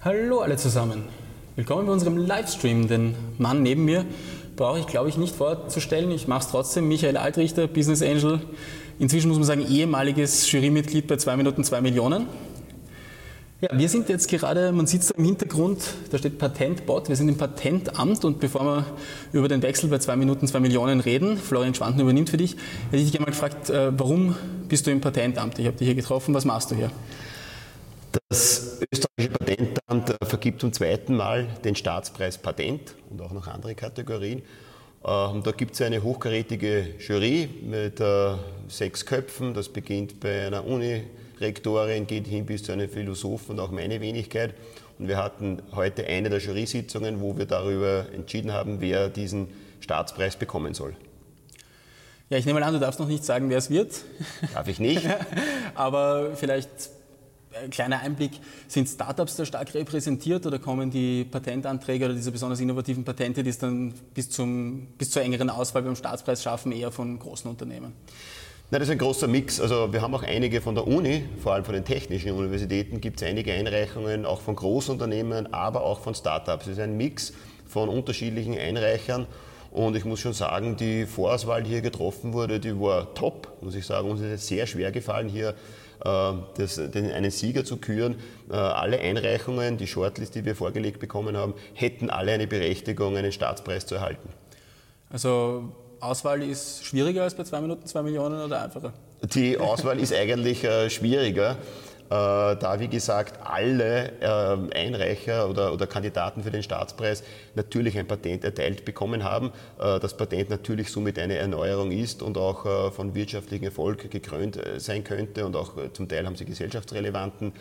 Hallo alle zusammen. Willkommen bei unserem Livestream. Den Mann neben mir brauche ich, glaube ich, nicht vorzustellen. Ich mache es trotzdem. Michael Altrichter, Business Angel. Inzwischen muss man sagen, ehemaliges Jurymitglied bei 2 Minuten 2 Millionen. Ja, wir sind jetzt gerade, man sieht es im Hintergrund, da steht Patentbot, wir sind im Patentamt und bevor wir über den Wechsel bei 2 Minuten 2 Millionen reden, Florian Schwanten übernimmt für dich, hätte ich dich gerne mal gefragt, äh, warum bist du im Patentamt? Ich habe dich hier getroffen, was machst du hier? Das österreichische Patentamt äh, vergibt zum zweiten Mal den Staatspreis Patent und auch noch andere Kategorien. Ähm, da gibt es eine hochkarätige Jury mit äh, sechs Köpfen. Das beginnt bei einer Unirektorin, geht hin bis zu einem Philosophen und auch meine Wenigkeit. Und wir hatten heute eine der Jury-Sitzungen, wo wir darüber entschieden haben, wer diesen Staatspreis bekommen soll. Ja, ich nehme mal an, du darfst noch nicht sagen, wer es wird. Darf ich nicht. Aber vielleicht kleiner Einblick, sind Startups da stark repräsentiert oder kommen die Patentanträge oder diese besonders innovativen Patente, die es dann bis, zum, bis zur engeren Auswahl beim Staatspreis schaffen, eher von großen Unternehmen? Nein, das ist ein großer Mix. Also wir haben auch einige von der Uni, vor allem von den technischen Universitäten, gibt es einige Einreichungen, auch von Großunternehmen, aber auch von Startups. Es ist ein Mix von unterschiedlichen Einreichern. Und ich muss schon sagen, die Vorauswahl, die hier getroffen wurde, die war top, muss ich sagen. Uns ist es sehr schwer gefallen, hier äh, das, den, einen Sieger zu küren. Äh, alle Einreichungen, die Shortlist, die wir vorgelegt bekommen haben, hätten alle eine Berechtigung, einen Staatspreis zu erhalten. Also Auswahl ist schwieriger als bei 2 Minuten 2 Millionen oder einfacher? Die Auswahl ist eigentlich äh, schwieriger. Äh, da, wie gesagt, alle äh, Einreicher oder, oder Kandidaten für den Staatspreis natürlich ein Patent erteilt bekommen haben. Äh, das Patent natürlich somit eine Erneuerung ist und auch von wirtschaftlichem Erfolg gekrönt sein könnte und auch zum Teil haben sie gesellschaftsrelevanten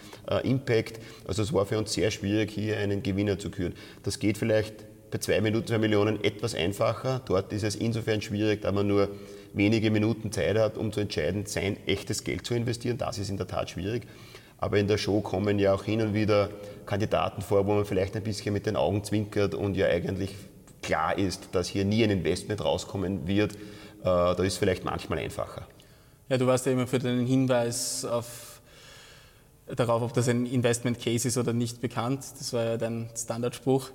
Impact. Also es war für uns sehr schwierig, hier einen Gewinner zu küren. Das geht vielleicht bei zwei Minuten, zwei Millionen etwas einfacher. Dort ist es insofern schwierig, da man nur wenige Minuten Zeit hat, um zu entscheiden, sein echtes Geld zu investieren. Das ist in der Tat schwierig. Aber in der Show kommen ja auch hin und wieder Kandidaten vor, wo man vielleicht ein bisschen mit den Augen zwinkert und ja eigentlich klar ist, dass hier nie ein Investment rauskommen wird. Äh, da ist vielleicht manchmal einfacher. Ja, du warst ja immer für den Hinweis auf, darauf, ob das ein Investment Case ist oder nicht bekannt. Das war ja dein Standardspruch.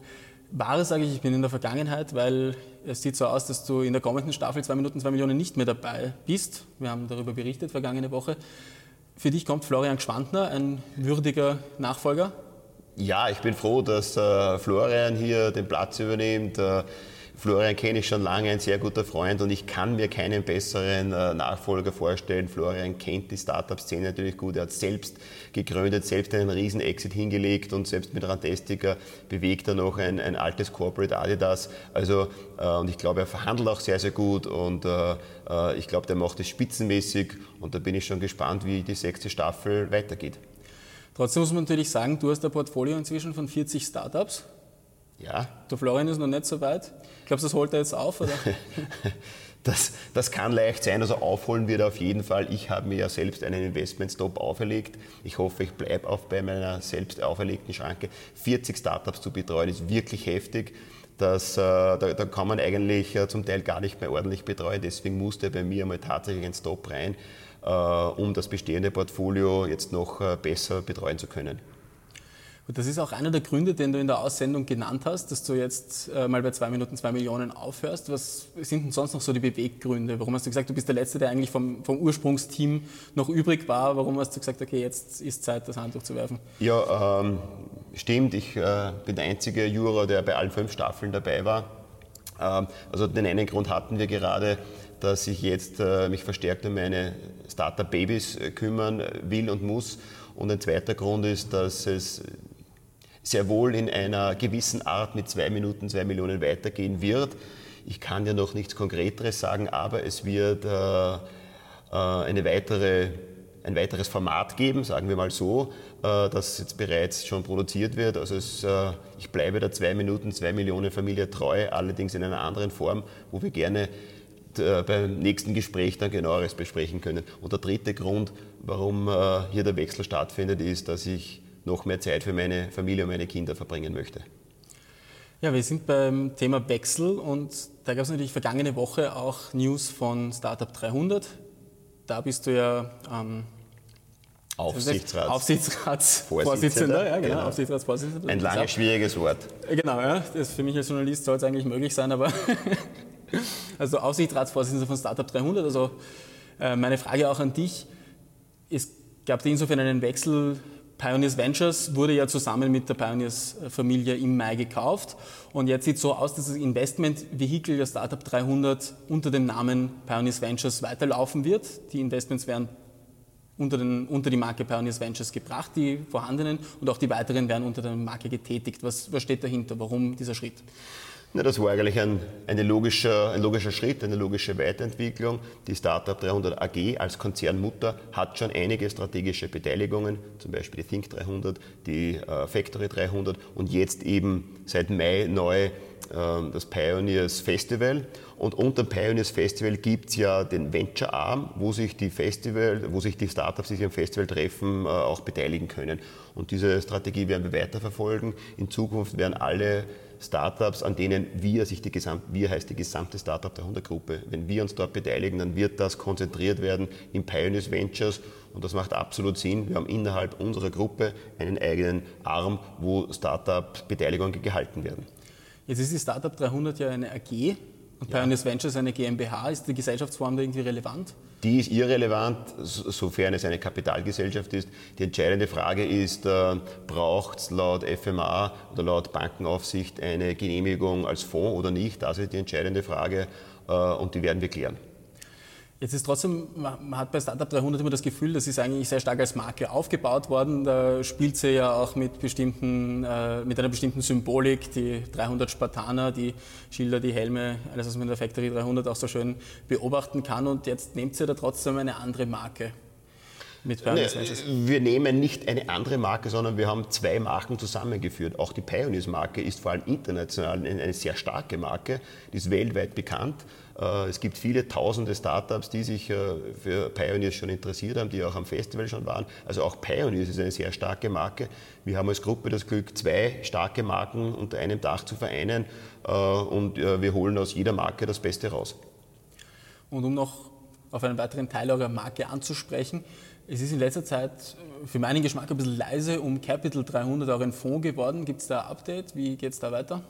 Wahre sage ich, ich bin in der Vergangenheit, weil es sieht so aus, dass du in der kommenden Staffel 2 Minuten 2 Millionen nicht mehr dabei bist. Wir haben darüber berichtet vergangene Woche. Für dich kommt Florian Gschwandner, ein würdiger Nachfolger? Ja, ich bin froh, dass äh, Florian hier den Platz übernimmt. Äh, Florian kenne ich schon lange, ein sehr guter Freund und ich kann mir keinen besseren äh, Nachfolger vorstellen. Florian kennt die Startup-Szene natürlich gut. Er hat selbst gegründet, selbst einen riesen Exit hingelegt und selbst mit Rantastica bewegt er noch ein, ein altes Corporate Adidas. Also, äh, und ich glaube, er verhandelt auch sehr, sehr gut und äh, äh, ich glaube, der macht es spitzenmäßig und da bin ich schon gespannt, wie die sechste Staffel weitergeht. Trotzdem muss man natürlich sagen, du hast ein Portfolio inzwischen von 40 Startups. Ja. Der Florian ist noch nicht so weit. Glaubst du, das holt er jetzt auf? Oder? das, das kann leicht sein. Also aufholen wird er auf jeden Fall. Ich habe mir ja selbst einen Investment-Stop auferlegt. Ich hoffe, ich bleibe auch bei meiner selbst auferlegten Schranke. 40 Startups zu betreuen ist wirklich heftig. Das, äh, da, da, kann man eigentlich äh, zum Teil gar nicht mehr ordentlich betreuen. Deswegen musste bei mir mal tatsächlich ein Stop rein, äh, um das bestehende Portfolio jetzt noch äh, besser betreuen zu können. Und das ist auch einer der Gründe, den du in der Aussendung genannt hast, dass du jetzt äh, mal bei zwei Minuten zwei Millionen aufhörst. Was sind denn sonst noch so die Beweggründe? Warum hast du gesagt, du bist der Letzte, der eigentlich vom, vom Ursprungsteam noch übrig war? Warum hast du gesagt, okay, jetzt ist Zeit, das Handtuch zu werfen? Ja, ähm, stimmt. Ich äh, bin der einzige Juror, der bei allen fünf Staffeln dabei war. Ähm, also den einen Grund hatten wir gerade, dass ich jetzt äh, mich verstärkt um meine Startup-Babys äh, kümmern will und muss. Und ein zweiter Grund ist, dass es sehr wohl in einer gewissen Art mit zwei Minuten, zwei Millionen weitergehen wird. Ich kann ja noch nichts Konkreteres sagen, aber es wird äh, äh, eine weitere, ein weiteres Format geben, sagen wir mal so, äh, das jetzt bereits schon produziert wird. Also es, ich bleibe der zwei Minuten, zwei Millionen Familie treu, allerdings in einer anderen Form, wo wir gerne beim nächsten Gespräch dann genaueres besprechen können. Und der dritte Grund, warum hier der Wechsel stattfindet, ist, dass ich noch mehr Zeit für meine Familie und meine Kinder verbringen möchte. Ja, wir sind beim Thema Wechsel und da gab es natürlich vergangene Woche auch News von Startup 300. Da bist du ja ähm, Aufsichtsrats Aufsichtsratsvorsitzender. Ja, genau, genau. Aufsichtsratsvorsitzender. Ein langes, schwieriges Wort. Genau, ja, das für mich als Journalist soll es eigentlich möglich sein, aber also Aufsichtsratsvorsitzender von Startup 300. Also äh, meine Frage auch an dich: Es gab insofern einen Wechsel. Pioneers Ventures wurde ja zusammen mit der Pioneers-Familie im Mai gekauft und jetzt sieht es so aus, dass das Investmentvehikel der Startup 300 unter dem Namen Pioneers Ventures weiterlaufen wird. Die Investments werden unter, den, unter, die Marke Pioneers Ventures gebracht, die vorhandenen, und auch die weiteren werden unter der Marke getätigt. Was, was steht dahinter? Warum dieser Schritt? Na, das war eigentlich ein, logischer, ein logischer Schritt, eine logische Weiterentwicklung. Die Startup 300 AG als Konzernmutter hat schon einige strategische Beteiligungen, zum Beispiel die Think 300, die äh, Factory 300 und jetzt eben seit Mai neu äh, das Pioneers Festival. Und unter dem Pioneers Festival gibt es ja den Venture Arm, wo sich die Festival, wo sich die Startups, die sich am Festival treffen, äh, auch beteiligen können. Und diese Strategie werden wir weiterverfolgen. In Zukunft werden alle Startups, an denen wir sich die gesamte, wir heißt die gesamte Startup der 100 Gruppe, wenn wir uns dort beteiligen, dann wird das konzentriert werden in Pioneers Ventures und das macht absolut Sinn. Wir haben innerhalb unserer Gruppe einen eigenen Arm, wo Startup-Beteiligungen gehalten werden. Jetzt ist die Startup 300 ja eine AG und Pioneers Ventures eine GmbH. Ist die Gesellschaftsform da irgendwie relevant? Die ist irrelevant, sofern es eine Kapitalgesellschaft ist. Die entscheidende Frage ist, äh, braucht es laut FMA oder laut Bankenaufsicht eine Genehmigung als Fonds oder nicht? Das ist die entscheidende Frage äh, und die werden wir klären. Jetzt ist trotzdem, man hat bei Startup 300 immer das Gefühl, das ist eigentlich sehr stark als Marke aufgebaut worden. Da spielt sie ja auch mit, bestimmten, äh, mit einer bestimmten Symbolik, die 300 Spartaner, die Schilder, die Helme, alles, was man in der Factory 300 auch so schön beobachten kann. Und jetzt nimmt sie da trotzdem eine andere Marke. Mit Pioneers nee, wir nehmen nicht eine andere Marke, sondern wir haben zwei Marken zusammengeführt. Auch die Pioneers-Marke ist vor allem international eine sehr starke Marke, die ist weltweit bekannt. Äh, es gibt viele tausende Startups, die sich äh, für Pioneers schon interessiert haben, die auch am Festival schon waren. Also auch Pioneers ist eine sehr starke Marke. Wir haben als Gruppe das Glück, zwei starke Marken unter einem Dach zu vereinen äh, und wir holen aus jeder Marke das Beste raus. Und um noch auf einen weiteren Teil eurer Marke anzusprechen, es ist in letzter Zeit für meinen Geschmack ein bisschen leise um Capital 300 auch ein Fonds geworden. Gibt es da ein Update? Wie geht es da weiter?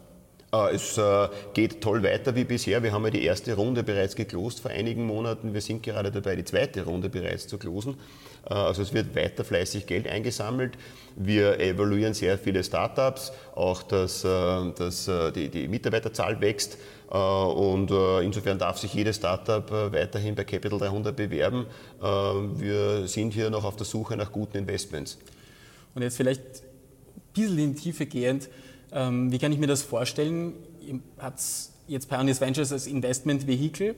Äh, es äh, geht toll weiter wie bisher. Wir haben ja die erste Runde bereits geklost vor einigen Monaten. Wir sind gerade dabei, die zweite Runde bereits zu klosen. Äh, also es wird weiter fleißig Geld eingesammelt. Wir evaluieren sehr viele Startups, auch dass, dass die, die Mitarbeiterzahl wächst. Und insofern darf sich jedes Startup weiterhin bei Capital 300 bewerben. Wir sind hier noch auf der Suche nach guten Investments. Und jetzt vielleicht ein bisschen in die Tiefe gehend. Ähm, wie kann ich mir das vorstellen? Ihr habt jetzt Pioneers Ventures als Investment-Vehikel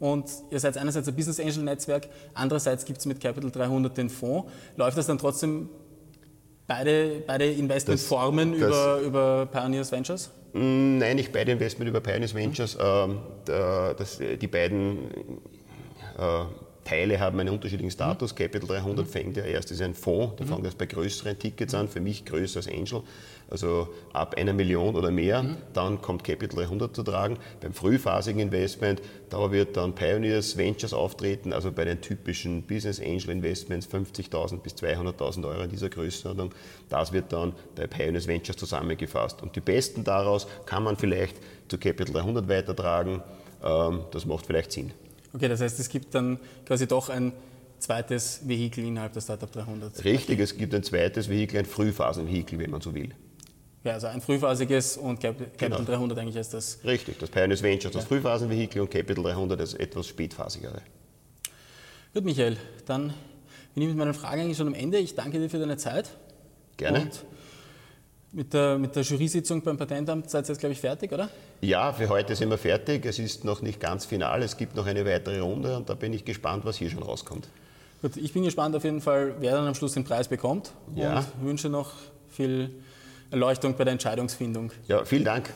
und ihr seid einerseits ein Business Angel Netzwerk, andererseits gibt es mit Capital 300 den Fonds. Läuft das dann trotzdem beide, beide Investmentformen über, über Pioneers Ventures? Mm, nein, nicht beide Investment über Pioneers Ventures. Mhm. Das, die beiden äh, Teile haben einen unterschiedlichen Status. Mhm. Capital 300 fängt ja erst, ist ein Fonds, da mhm. fängt das bei größeren Tickets an, für mich größer als Angel, also ab einer Million oder mehr. Mhm. Dann kommt Capital 300 zu tragen. Beim frühphasigen Investment, da wird dann Pioneers Ventures auftreten, also bei den typischen Business Angel Investments 50.000 bis 200.000 Euro in dieser Größenordnung. Das wird dann bei Pioneers Ventures zusammengefasst. Und die besten daraus kann man vielleicht zu Capital 300 weitertragen. Ähm, das macht vielleicht Sinn. Okay, das heißt, es gibt dann quasi doch ein zweites Vehikel innerhalb der Startup 300. Richtig, es gibt ein zweites Vehikel, ein Frühphasenvehikel, wenn man so will. Ja, also ein frühphasiges und Capital genau. 300 eigentlich ist das. Richtig, das Pioneers Ventures, das ja. Frühphasenvehikel und Capital 300 das etwas spätphasigere. Gut, Michael, dann bin ich mit meinen Fragen eigentlich schon am Ende. Ich danke dir für deine Zeit. Gerne. Und mit der, mit der Jury-Sitzung beim Patentamt seid ihr jetzt, glaube ich, fertig, oder? Ja, für heute sind wir fertig. Es ist noch nicht ganz final. Es gibt noch eine weitere Runde und da bin ich gespannt, was hier schon rauskommt. Gut, ich bin gespannt auf jeden Fall, wer dann am Schluss den Preis bekommt ja. und wünsche noch viel Erleuchtung bei der Entscheidungsfindung. Ja, vielen Dank.